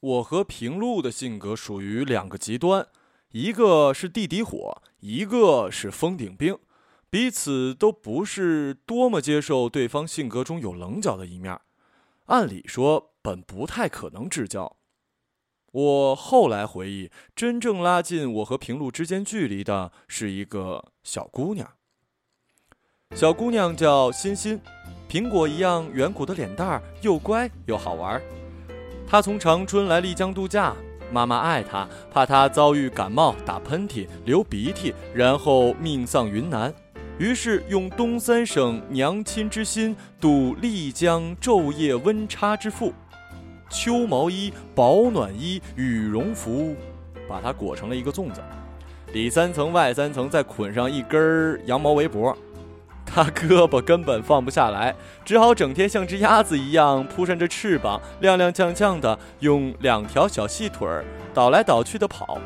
我和平路的性格属于两个极端，一个是地底火，一个是峰顶冰，彼此都不是多么接受对方性格中有棱角的一面。按理说，本不太可能至交。我后来回忆，真正拉近我和平路之间距离的是一个小姑娘。小姑娘叫欣欣，苹果一样圆鼓的脸蛋儿，又乖又好玩。她从长春来丽江度假，妈妈爱她，怕她遭遇感冒、打喷嚏、流鼻涕，然后命丧云南，于是用东三省娘亲之心度丽江昼夜温差之腹。秋毛衣、保暖衣、羽绒服，把它裹成了一个粽子，里三层外三层，再捆上一根羊毛围脖。他胳膊根本放不下来，只好整天像只鸭子一样扑扇着翅膀，踉踉跄跄的用两条小细腿儿倒来倒去的跑。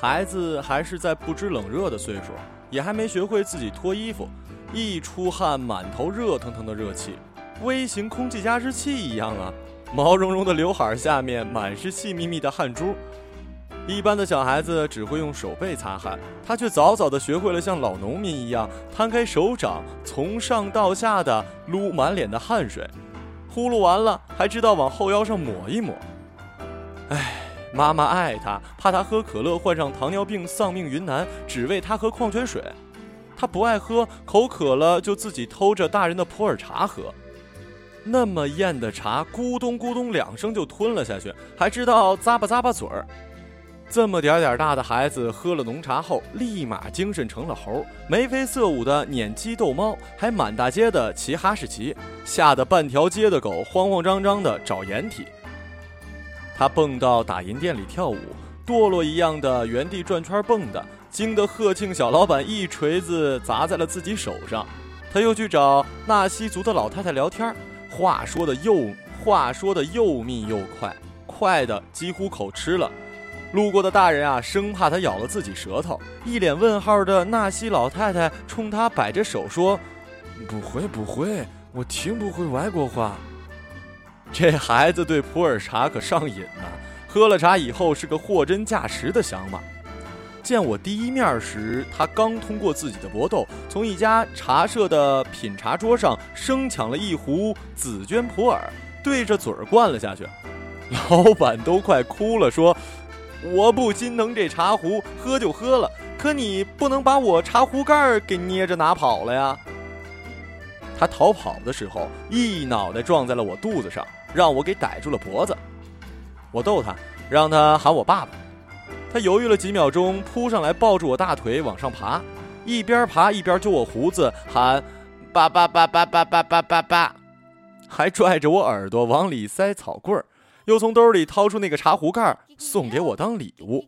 孩子还是在不知冷热的岁数，也还没学会自己脱衣服，一出汗满头热腾腾的热气，微型空气加湿器一样啊！毛茸茸的刘海下面满是细密密的汗珠，一般的小孩子只会用手背擦汗，他却早早的学会了像老农民一样摊开手掌，从上到下的撸满脸的汗水，呼噜完了还知道往后腰上抹一抹。哎，妈妈爱他，怕他喝可乐患上糖尿病丧命云南，只喂他喝矿泉水。他不爱喝，口渴了就自己偷着大人的普洱茶喝。那么艳的茶，咕咚咕咚两声就吞了下去，还知道咂吧咂吧嘴儿。这么点点大的孩子喝了浓茶后，立马精神成了猴，眉飞色舞的撵鸡逗猫，还满大街的骑哈士奇，吓得半条街的狗慌慌张张的找掩体。他蹦到打印店里跳舞，堕落一样的原地转圈蹦的，惊得贺庆小老板一锤子砸在了自己手上。他又去找纳西族的老太太聊天话说的又话说的又密又快，快的几乎口吃了。路过的大人啊，生怕他咬了自己舌头，一脸问号的纳西老太太冲他摆着手说：“不会不会，我听不会外国话。”这孩子对普洱茶可上瘾呢，喝了茶以后是个货真价实的想法。见我第一面时，他刚通过自己的搏斗，从一家茶社的品茶桌上生抢了一壶紫娟普洱，对着嘴儿灌了下去。老板都快哭了，说：“我不心疼这茶壶，喝就喝了，可你不能把我茶壶盖儿给捏着拿跑了呀。”他逃跑的时候，一脑袋撞在了我肚子上，让我给逮住了脖子。我逗他，让他喊我爸爸。他犹豫了几秒钟，扑上来抱住我大腿往上爬，一边爬一边揪我胡子喊：“爸爸爸爸爸爸爸爸爸！”还拽着我耳朵往里塞草棍儿，又从兜里掏出那个茶壶盖儿送给我当礼物。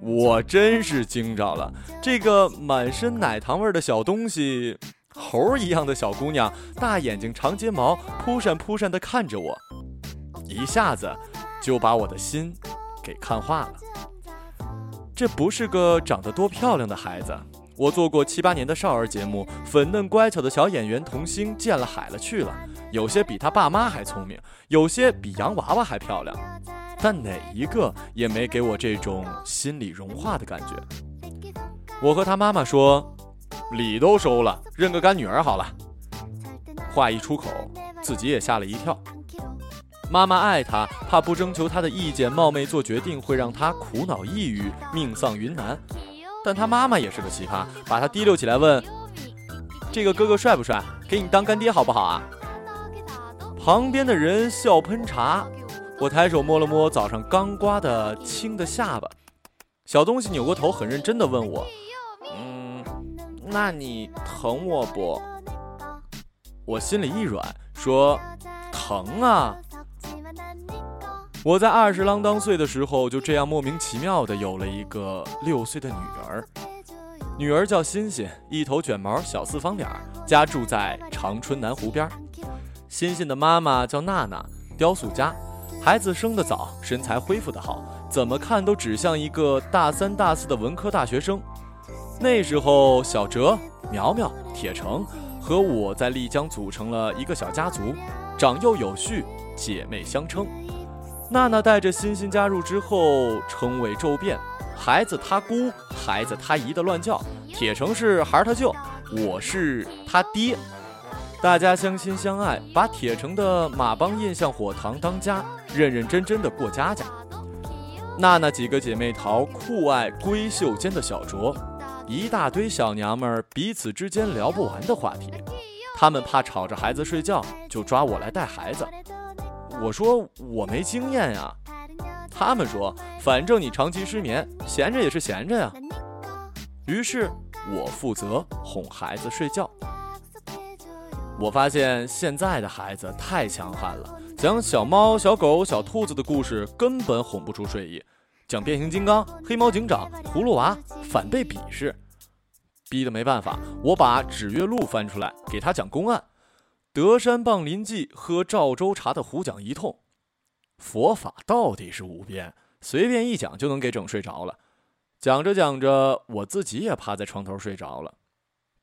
我真是惊着了，这个满身奶糖味的小东西，猴一样的小姑娘，大眼睛长睫毛，扑闪扑闪地看着我，一下子就把我的心给看化了。这不是个长得多漂亮的孩子。我做过七八年的少儿节目，粉嫩乖巧的小演员童星见了海了去了，有些比他爸妈还聪明，有些比洋娃娃还漂亮，但哪一个也没给我这种心里融化的感觉。我和他妈妈说，礼都收了，认个干女儿好了。话一出口，自己也吓了一跳。妈妈爱他，怕不征求他的意见，冒昧做决定会让他苦恼抑郁，命丧云南。但他妈妈也是个奇葩，把他提溜起来问：“这个哥哥帅不帅？给你当干爹好不好啊？”旁边的人笑喷茶，我抬手摸了摸早上刚刮的青的下巴，小东西扭过头，很认真的问我：“嗯，那你疼我不？”我心里一软，说：“疼啊。”我在二十啷当岁的时候，就这样莫名其妙的有了一个六岁的女儿。女儿叫欣欣，一头卷毛，小四方脸，家住在长春南湖边。欣欣的妈妈叫娜娜，雕塑家。孩子生得早，身材恢复得好，怎么看都只像一个大三大四的文科大学生。那时候，小哲、苗苗、铁成和我在丽江组成了一个小家族，长幼有序，姐妹相称。娜娜带着欣欣加入之后，称谓骤变，孩子他姑，孩子他姨的乱叫，铁成是孩儿他舅，我是他爹，大家相亲相爱，把铁城的马帮印象火塘当家，认认真真的过家家。娜娜几个姐妹淘酷爱闺秀间的小酌，一大堆小娘们儿彼此之间聊不完的话题，她们怕吵着孩子睡觉，就抓我来带孩子。我说我没经验呀，他们说反正你长期失眠，闲着也是闲着呀。于是我负责哄孩子睡觉。我发现现在的孩子太强悍了，讲小猫、小狗、小兔子的故事根本哄不出睡意，讲变形金刚、黑猫警长、葫芦娃反被鄙视，逼得没办法，我把《指月录》翻出来给他讲公案。德山棒林记喝赵州茶的胡讲一通，佛法到底是无边，随便一讲就能给整睡着了。讲着讲着，我自己也趴在床头睡着了。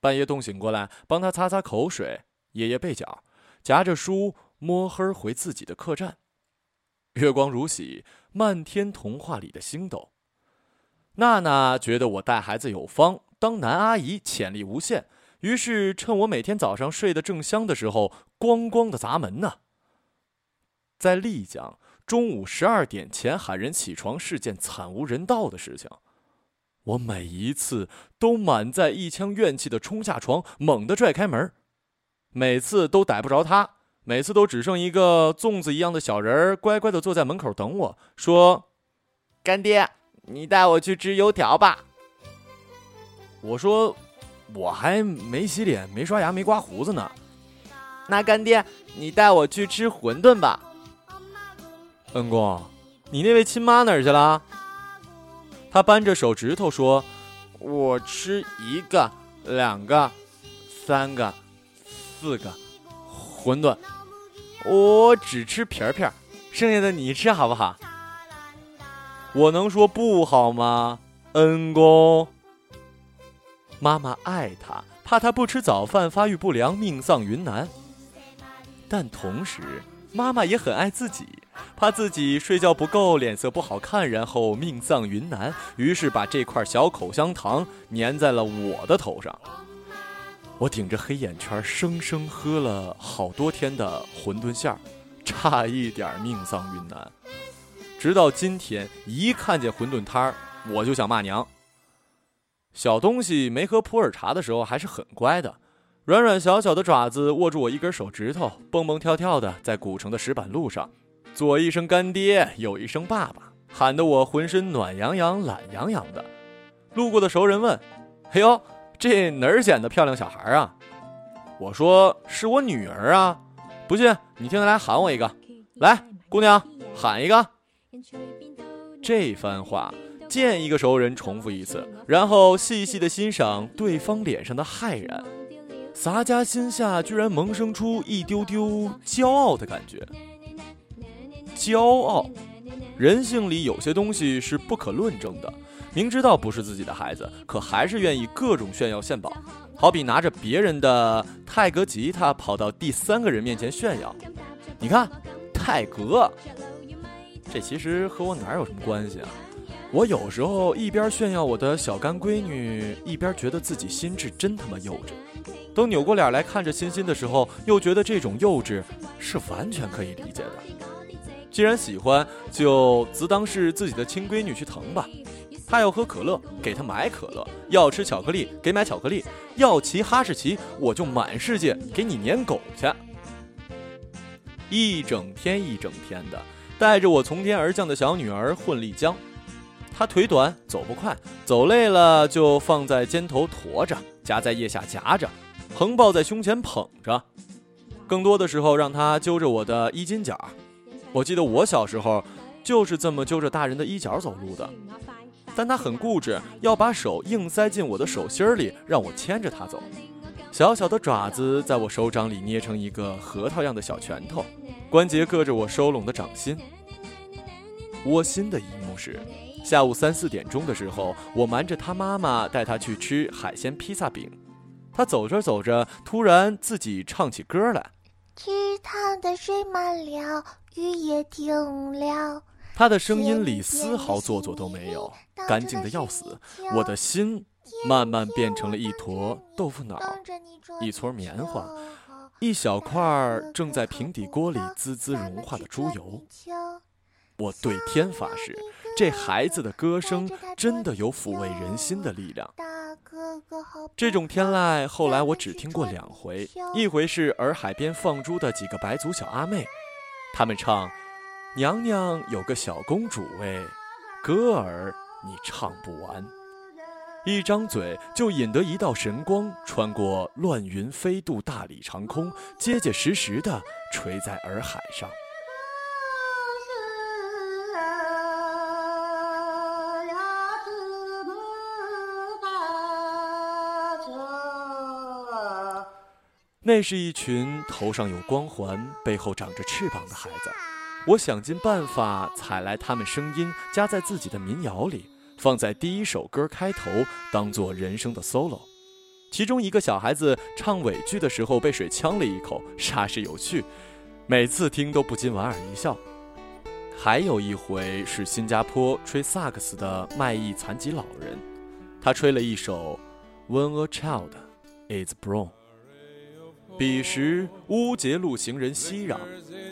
半夜冻醒过来，帮他擦擦口水。爷爷背角，夹着书摸黑回自己的客栈。月光如洗，漫天童话里的星斗。娜娜觉得我带孩子有方，当男阿姨潜力无限。于是，趁我每天早上睡得正香的时候，咣咣的砸门呢。在丽江，中午十二点前喊人起床是件惨无人道的事情。我每一次都满载一腔怨气的冲下床，猛地拽开门，每次都逮不着他，每次都只剩一个粽子一样的小人儿，乖乖的坐在门口等我，说：“干爹，你带我去吃油条吧。”我说。我还没洗脸、没刷牙、没刮胡子呢。那干爹，你带我去吃馄饨吧。恩公，你那位亲妈哪儿去了？他扳着手指头说：“我吃一个、两个、三个、四个馄饨，我只吃皮儿皮儿，剩下的你吃好不好？”我能说不好吗，恩公？妈妈爱他，怕他不吃早饭发育不良，命丧云南。但同时，妈妈也很爱自己，怕自己睡觉不够，脸色不好看，然后命丧云南。于是把这块小口香糖粘在了我的头上。我顶着黑眼圈，生生喝了好多天的馄饨馅儿，差一点命丧云南。直到今天，一看见馄饨摊儿，我就想骂娘。小东西没喝普洱茶的时候还是很乖的，软软小小的爪子握住我一根手指头，蹦蹦跳跳的在古城的石板路上，左一声干爹，右一声爸爸，喊得我浑身暖洋洋、懒洋洋的。路过的熟人问：“哎呦，这哪儿捡的漂亮小孩啊？”我说：“是我女儿啊。”不信你听他来喊我一个，来，姑娘喊一个。这番话。见一个熟人，重复一次，然后细细的欣赏对方脸上的骇然，洒家心下居然萌生出一丢丢骄傲的感觉。骄傲，人性里有些东西是不可论证的。明知道不是自己的孩子，可还是愿意各种炫耀献宝，好比拿着别人的泰格吉他跑到第三个人面前炫耀。你看，泰格，这其实和我哪有什么关系啊？我有时候一边炫耀我的小干闺女，一边觉得自己心智真他妈幼稚。等扭过脸来看着欣欣的时候，又觉得这种幼稚是完全可以理解的。既然喜欢，就自当是自己的亲闺女去疼吧。他要喝可乐，给他买可乐；要吃巧克力，给买巧克力；要骑哈士奇，我就满世界给你撵狗去。一整天一整天的，带着我从天而降的小女儿混丽江。她腿短，走不快，走累了就放在肩头驮着，夹在腋下夹着，横抱在胸前捧着。更多的时候，让她揪着我的衣襟角。我记得我小时候就是这么揪着大人的衣角走路的。但他很固执，要把手硬塞进我的手心里，让我牵着他走。小小的爪子在我手掌里捏成一个核桃样的小拳头，关节硌着我收拢的掌心。窝心的一幕是。下午三四点钟的时候，我瞒着他妈妈带他去吃海鲜披萨饼。他走着走着，突然自己唱起歌来：池塘的水满了，雨也停了。他的声音里丝毫做作都没有，干净的要死。我的心慢慢变成了一坨豆腐脑，一撮棉花，一小块正在平底锅里滋滋融化的猪油。我对天发誓，这孩子的歌声真的有抚慰人心的力量。这种天籁，后来我只听过两回，一回是洱海边放猪的几个白族小阿妹，他们唱。娘娘有个小公主喂，歌儿你唱不完，一张嘴就引得一道神光穿过乱云飞渡大理长空，结结实实的垂在洱海上。那是一群头上有光环、背后长着翅膀的孩子。我想尽办法采来他们声音，加在自己的民谣里，放在第一首歌开头，当做人生的 solo。其中一个小孩子唱尾句的时候被水呛了一口，煞是有趣，每次听都不禁莞尔一笑。还有一回是新加坡吹萨克斯的卖艺残疾老人，他吹了一首《When a Child Is Born》。彼时乌节路行人熙攘，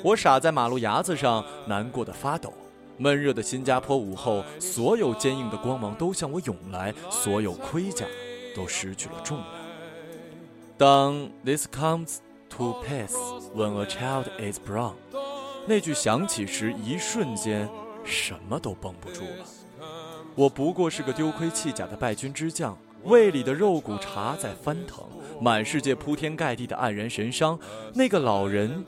我傻在马路牙子上，难过的发抖。闷热的新加坡午后，所有坚硬的光芒都向我涌来，所有盔甲都失去了重量。当 This comes to pass when a child is born，那句响起时，一瞬间什么都绷不住了。我不过是个丢盔弃甲的败军之将，胃里的肉骨茶在翻腾。满世界铺天盖地的黯然神伤，那个老人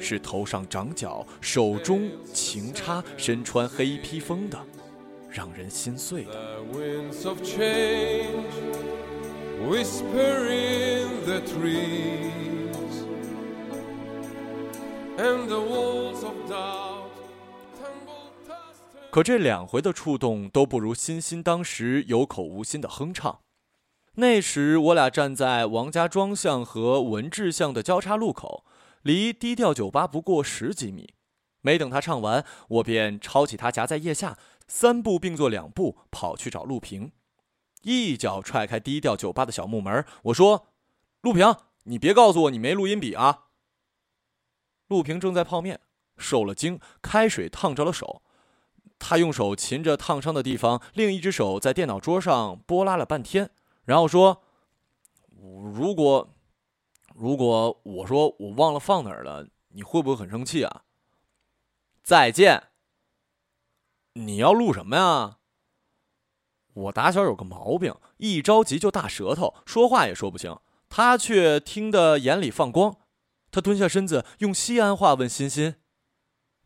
是头上长角、手中擎叉、身穿黑披风的，让人心碎的。可这两回的触动都不如欣欣当时有口无心的哼唱。那时我俩站在王家庄巷和文治巷的交叉路口，离低调酒吧不过十几米。没等他唱完，我便抄起他夹在腋下，三步并作两步跑去找陆平，一脚踹开低调酒吧的小木门。我说：“陆平，你别告诉我你没录音笔啊！”陆平正在泡面，受了惊，开水烫着了手，他用手擒着烫伤的地方，另一只手在电脑桌上拨拉了半天。然后说：“如果，如果我说我忘了放哪儿了，你会不会很生气啊？”再见。你要录什么呀？我打小有个毛病，一着急就大舌头，说话也说不清。他却听得眼里放光，他蹲下身子，用西安话问欣欣：“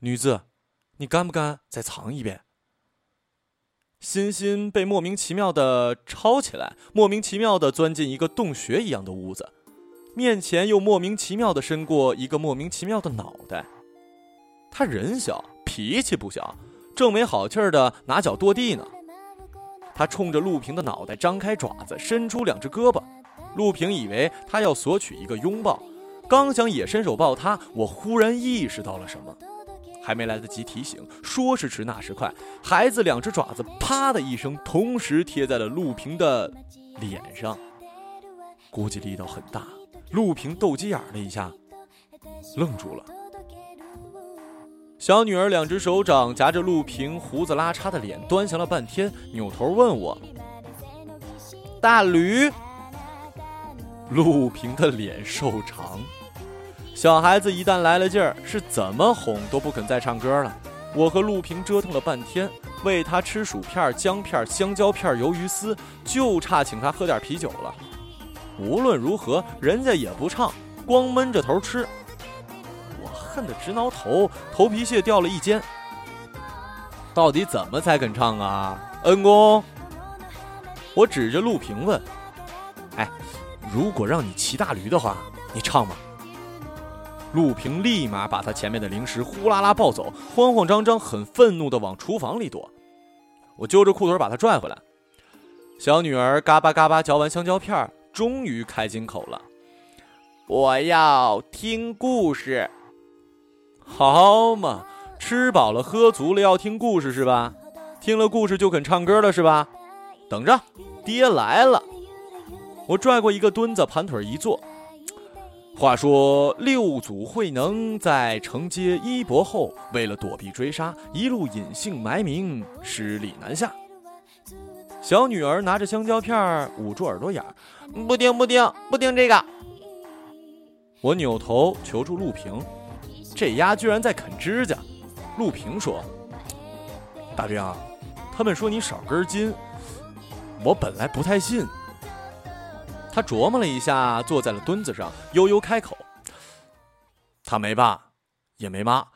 女子，你敢不敢再唱一遍？”欣欣被莫名其妙的抄起来，莫名其妙的钻进一个洞穴一样的屋子，面前又莫名其妙的伸过一个莫名其妙的脑袋。他人小，脾气不小，正没好气儿的拿脚跺地呢。他冲着陆平的脑袋张开爪子，伸出两只胳膊。陆平以为他要索取一个拥抱，刚想也伸手抱他，我忽然意识到了什么。还没来得及提醒，说时迟那时快，孩子两只爪子啪的一声，同时贴在了陆平的脸上，估计力道很大。陆平斗鸡眼了一下，愣住了。小女儿两只手掌夹着陆平胡子拉碴的脸，端详了半天，扭头问我：“大驴。”陆平的脸瘦长。小孩子一旦来了劲儿，是怎么哄都不肯再唱歌了。我和陆平折腾了半天，喂他吃薯片、姜片、香蕉片、鱿鱼丝，就差请他喝点啤酒了。无论如何，人家也不唱，光闷着头吃。我恨得直挠头，头皮屑掉了一肩。到底怎么才肯唱啊，恩公？我指着陆平问：“哎，如果让你骑大驴的话，你唱吗？”陆平立马把他前面的零食呼啦啦抱走，慌慌张张、很愤怒地往厨房里躲。我揪着裤腿把他拽回来。小女儿嘎巴嘎巴嚼完香蕉片，终于开金口了：“我要听故事。”好嘛，吃饱了喝足了要听故事是吧？听了故事就肯唱歌了是吧？等着，爹来了。我拽过一个墩子，盘腿一坐。话说六祖慧能在承接衣钵后，为了躲避追杀，一路隐姓埋名，十里南下。小女儿拿着香蕉片捂住耳朵眼不听不听不听这个。我扭头求助陆平，这丫居然在啃指甲。陆平说：“大兵，他们说你少根筋，我本来不太信。”他琢磨了一下，坐在了墩子上，悠悠开口：“他没爸，也没妈。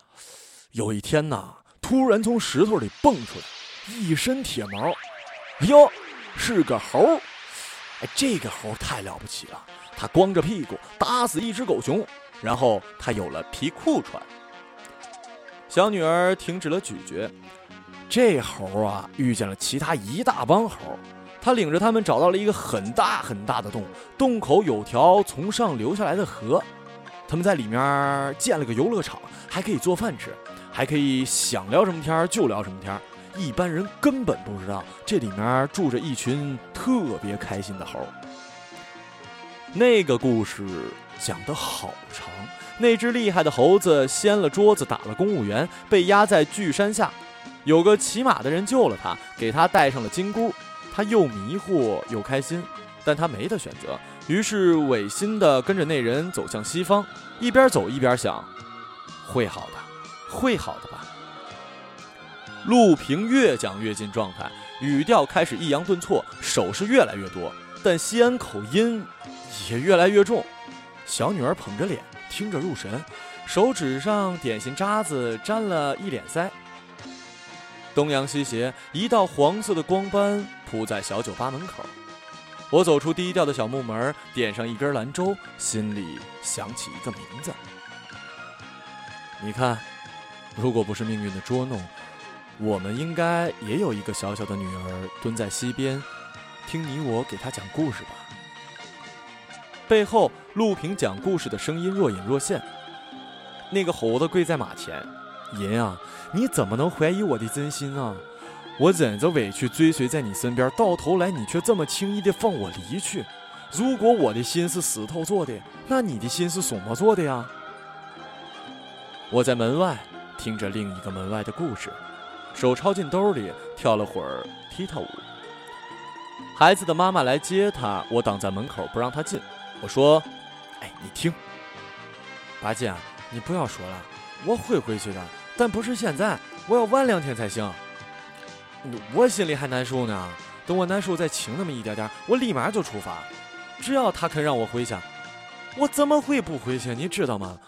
有一天呐，突然从石头里蹦出来，一身铁毛。哎呦，是个猴！哎，这个猴太了不起了，他光着屁股打死一只狗熊，然后他有了皮裤穿。”小女儿停止了咀嚼。这猴啊，遇见了其他一大帮猴。他领着他们找到了一个很大很大的洞，洞口有条从上流下来的河，他们在里面建了个游乐场，还可以做饭吃，还可以想聊什么天就聊什么天。一般人根本不知道这里面住着一群特别开心的猴。那个故事讲得好长，那只厉害的猴子掀了桌子，打了公务员，被压在巨山下，有个骑马的人救了他，给他戴上了金箍。他又迷糊又开心，但他没得选择，于是违心的跟着那人走向西方，一边走一边想：会好的，会好的吧。陆平越讲越进状态，语调开始抑扬顿挫，手势越来越多，但西安口音也越来越重。小女儿捧着脸听着入神，手指上点心渣子沾了一脸腮。东阳西斜，一道黄色的光斑铺在小酒吧门口。我走出低调的小木门，点上一根兰州，心里想起一个名字。你看，如果不是命运的捉弄，我们应该也有一个小小的女儿蹲在溪边，听你我给她讲故事吧。背后，陆平讲故事的声音若隐若现。那个猴子跪在马前，爷啊！你怎么能怀疑我的真心呢？我忍着委屈追随在你身边，到头来你却这么轻易的放我离去。如果我的心是石头做的，那你的心是什么做的呀？我在门外听着另一个门外的故事，手抄进兜里，跳了会儿踢踏舞。孩子的妈妈来接他，我挡在门口不让他进。我说：“哎，你听，八戒，你不要说了，我会回去的。”但不是现在，我要晚两天才行。我心里还难受呢，等我难受再轻那么一点点，我立马就出发。只要他肯让我回去，我怎么会不回去？你知道吗？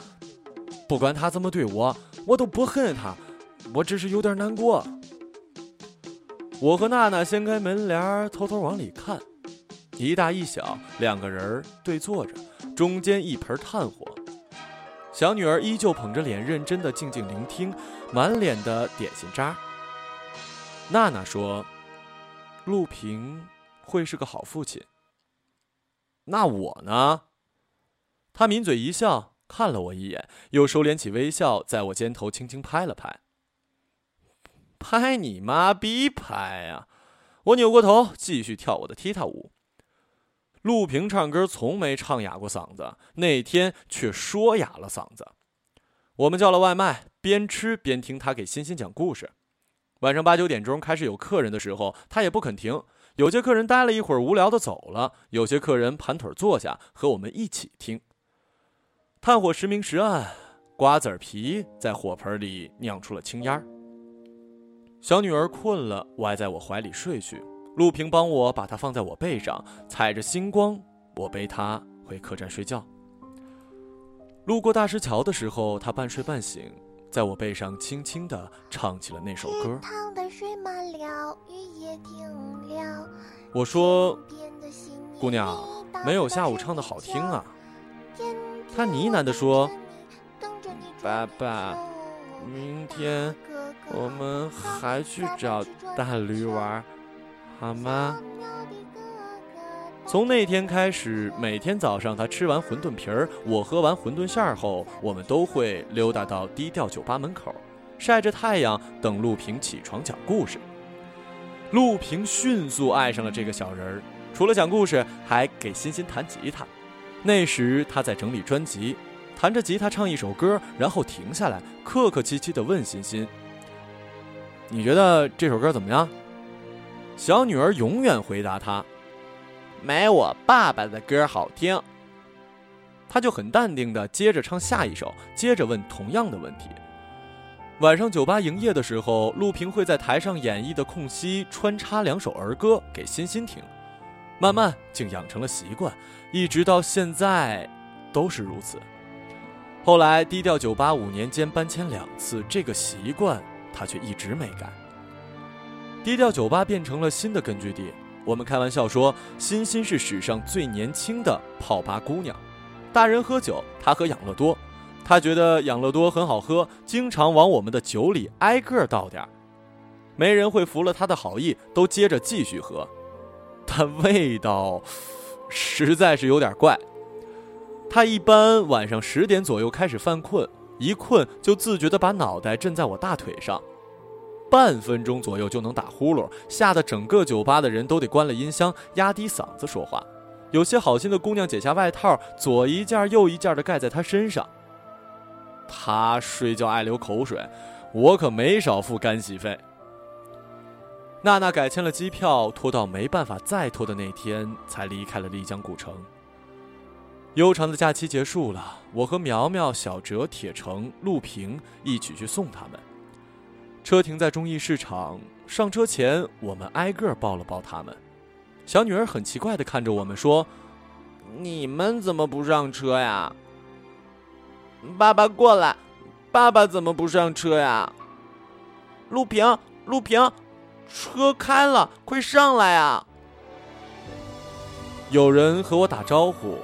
不管他怎么对我，我都不恨他，我只是有点难过。我和娜娜掀开门帘，偷偷往里看，一大一小两个人对坐着，中间一盆炭火。小女儿依旧捧着脸，认真的静静聆听，满脸的点心渣。娜娜说：“陆平会是个好父亲。”那我呢？他抿嘴一笑，看了我一眼，又收敛起微笑，在我肩头轻轻拍了拍。拍你妈逼拍呀！我扭过头，继续跳我的踢踏舞。陆平唱歌从没唱哑过嗓子，那天却说哑了嗓子。我们叫了外卖，边吃边听他给欣欣讲故事。晚上八九点钟开始有客人的时候，他也不肯停。有些客人待了一会儿，无聊的走了；有些客人盘腿坐下，和我们一起听。炭火时明时暗，瓜子皮在火盆里酿出了青烟。小女儿困了，歪在我怀里睡去。陆平帮我把她放在我背上，踩着星光，我背她回客栈睡觉。路过大石桥的时候，他半睡半醒，在我背上轻轻地唱起了那首歌。我说：“姑娘，没有下午唱的好听啊。”他呢喃地说：“爸爸，明天我们还去找大驴玩。”好吗？从那天开始，每天早上他吃完馄饨皮儿，我喝完馄饨馅儿后，我们都会溜达到低调酒吧门口，晒着太阳等陆平起床讲故事。陆平迅速爱上了这个小人儿，除了讲故事，还给欣欣弹吉他。那时他在整理专辑，弹着吉他唱一首歌，然后停下来，客客气气地问欣欣：“你觉得这首歌怎么样？”小女儿永远回答他。没我爸爸的歌好听，他就很淡定的接着唱下一首，接着问同样的问题。晚上酒吧营业的时候，陆平会在台上演绎的空隙穿插两首儿歌给欣欣听，慢慢竟养成了习惯，一直到现在都是如此。后来低调酒吧五年间搬迁两次，这个习惯他却一直没改。低调酒吧变成了新的根据地。我们开玩笑说，欣欣是史上最年轻的泡吧姑娘。大人喝酒，她喝养乐多。她觉得养乐多很好喝，经常往我们的酒里挨个倒点儿。没人会服了她的好意，都接着继续喝。但味道实在是有点怪。她一般晚上十点左右开始犯困，一困就自觉地把脑袋枕在我大腿上。半分钟左右就能打呼噜，吓得整个酒吧的人都得关了音箱，压低嗓子说话。有些好心的姑娘解下外套，左一件右一件的盖在她身上。她睡觉爱流口水，我可没少付干洗费。娜娜改签了机票，拖到没办法再拖的那天才离开了丽江古城。悠长的假期结束了，我和苗苗、小哲、铁成、陆平一起去送他们。车停在中义市场，上车前我们挨个抱了抱他们。小女儿很奇怪地看着我们说：“你们怎么不上车呀？”爸爸过来，爸爸怎么不上车呀？陆平，陆平，车开了，快上来呀！有人和我打招呼，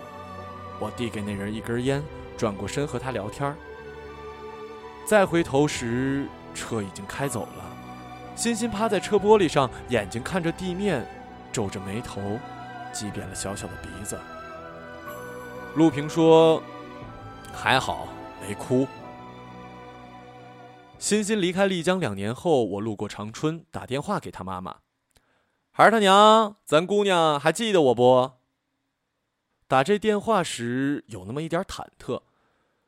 我递给那人一根烟，转过身和他聊天。再回头时。车已经开走了，欣欣趴在车玻璃上，眼睛看着地面，皱着眉头，挤扁了小小的鼻子。陆平说：“还好没哭。”欣欣离开丽江两年后，我路过长春，打电话给她妈妈：“孩儿他娘，咱姑娘还记得我不？”打这电话时有那么一点忐忑。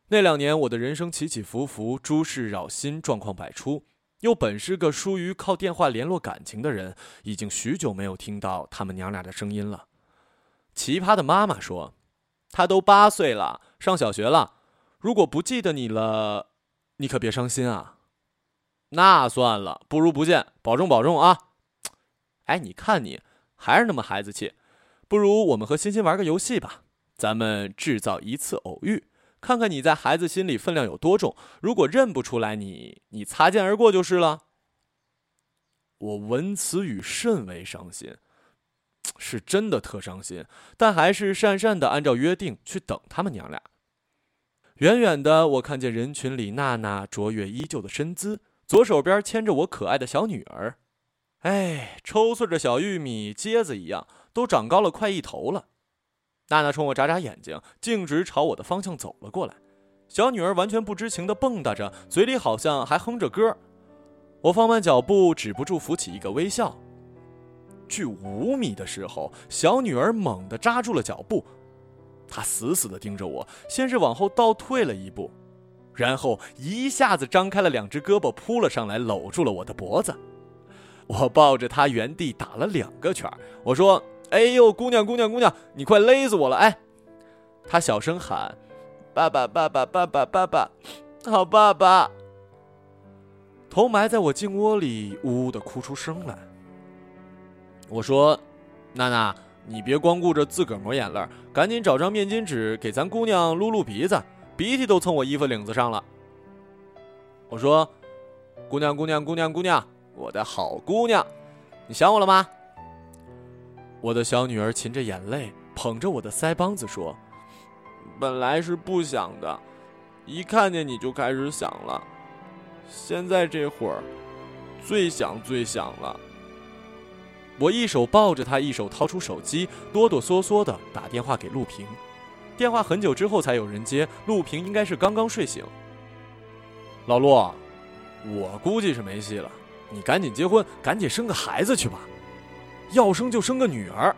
那两年，我的人生起起伏伏，诸事扰心，状况百出。又本是个疏于靠电话联络感情的人，已经许久没有听到他们娘俩的声音了。奇葩的妈妈说：“他都八岁了，上小学了。如果不记得你了，你可别伤心啊。”那算了，不如不见，保重保重啊。哎，你看你还是那么孩子气。不如我们和欣欣玩个游戏吧，咱们制造一次偶遇。看看你在孩子心里分量有多重，如果认不出来你，你擦肩而过就是了。我闻此语甚为伤心，是真的特伤心，但还是讪讪的按照约定去等他们娘俩。远远的，我看见人群里娜娜卓越依旧的身姿，左手边牵着我可爱的小女儿，哎，抽穗着小玉米疖子一样，都长高了快一头了。娜娜冲我眨眨眼睛，径直朝我的方向走了过来。小女儿完全不知情地蹦跶着，嘴里好像还哼着歌。我放慢脚步，止不住浮起一个微笑。距五米的时候，小女儿猛地扎住了脚步，她死死地盯着我，先是往后倒退了一步，然后一下子张开了两只胳膊扑了上来，搂住了我的脖子。我抱着她原地打了两个圈，我说。哎呦，姑娘，姑娘，姑娘，你快勒死我了！哎，他小声喊：“爸爸，爸爸，爸爸，爸爸，好爸爸！”头埋在我颈窝里，呜呜的哭出声来。我说：“娜娜，你别光顾着自个儿抹眼泪，赶紧找张面巾纸给咱姑娘撸撸鼻子，鼻涕都蹭我衣服领子上了。”我说：“姑娘，姑娘，姑娘，姑娘，我的好姑娘，你想我了吗？”我的小女儿噙着眼泪，捧着我的腮帮子说：“本来是不想的，一看见你就开始想了。现在这会儿，最想最想了。”我一手抱着他，一手掏出手机，哆哆嗦嗦地打电话给陆平。电话很久之后才有人接，陆平应该是刚刚睡醒。老陆，我估计是没戏了，你赶紧结婚，赶紧生个孩子去吧，要生就生个女儿。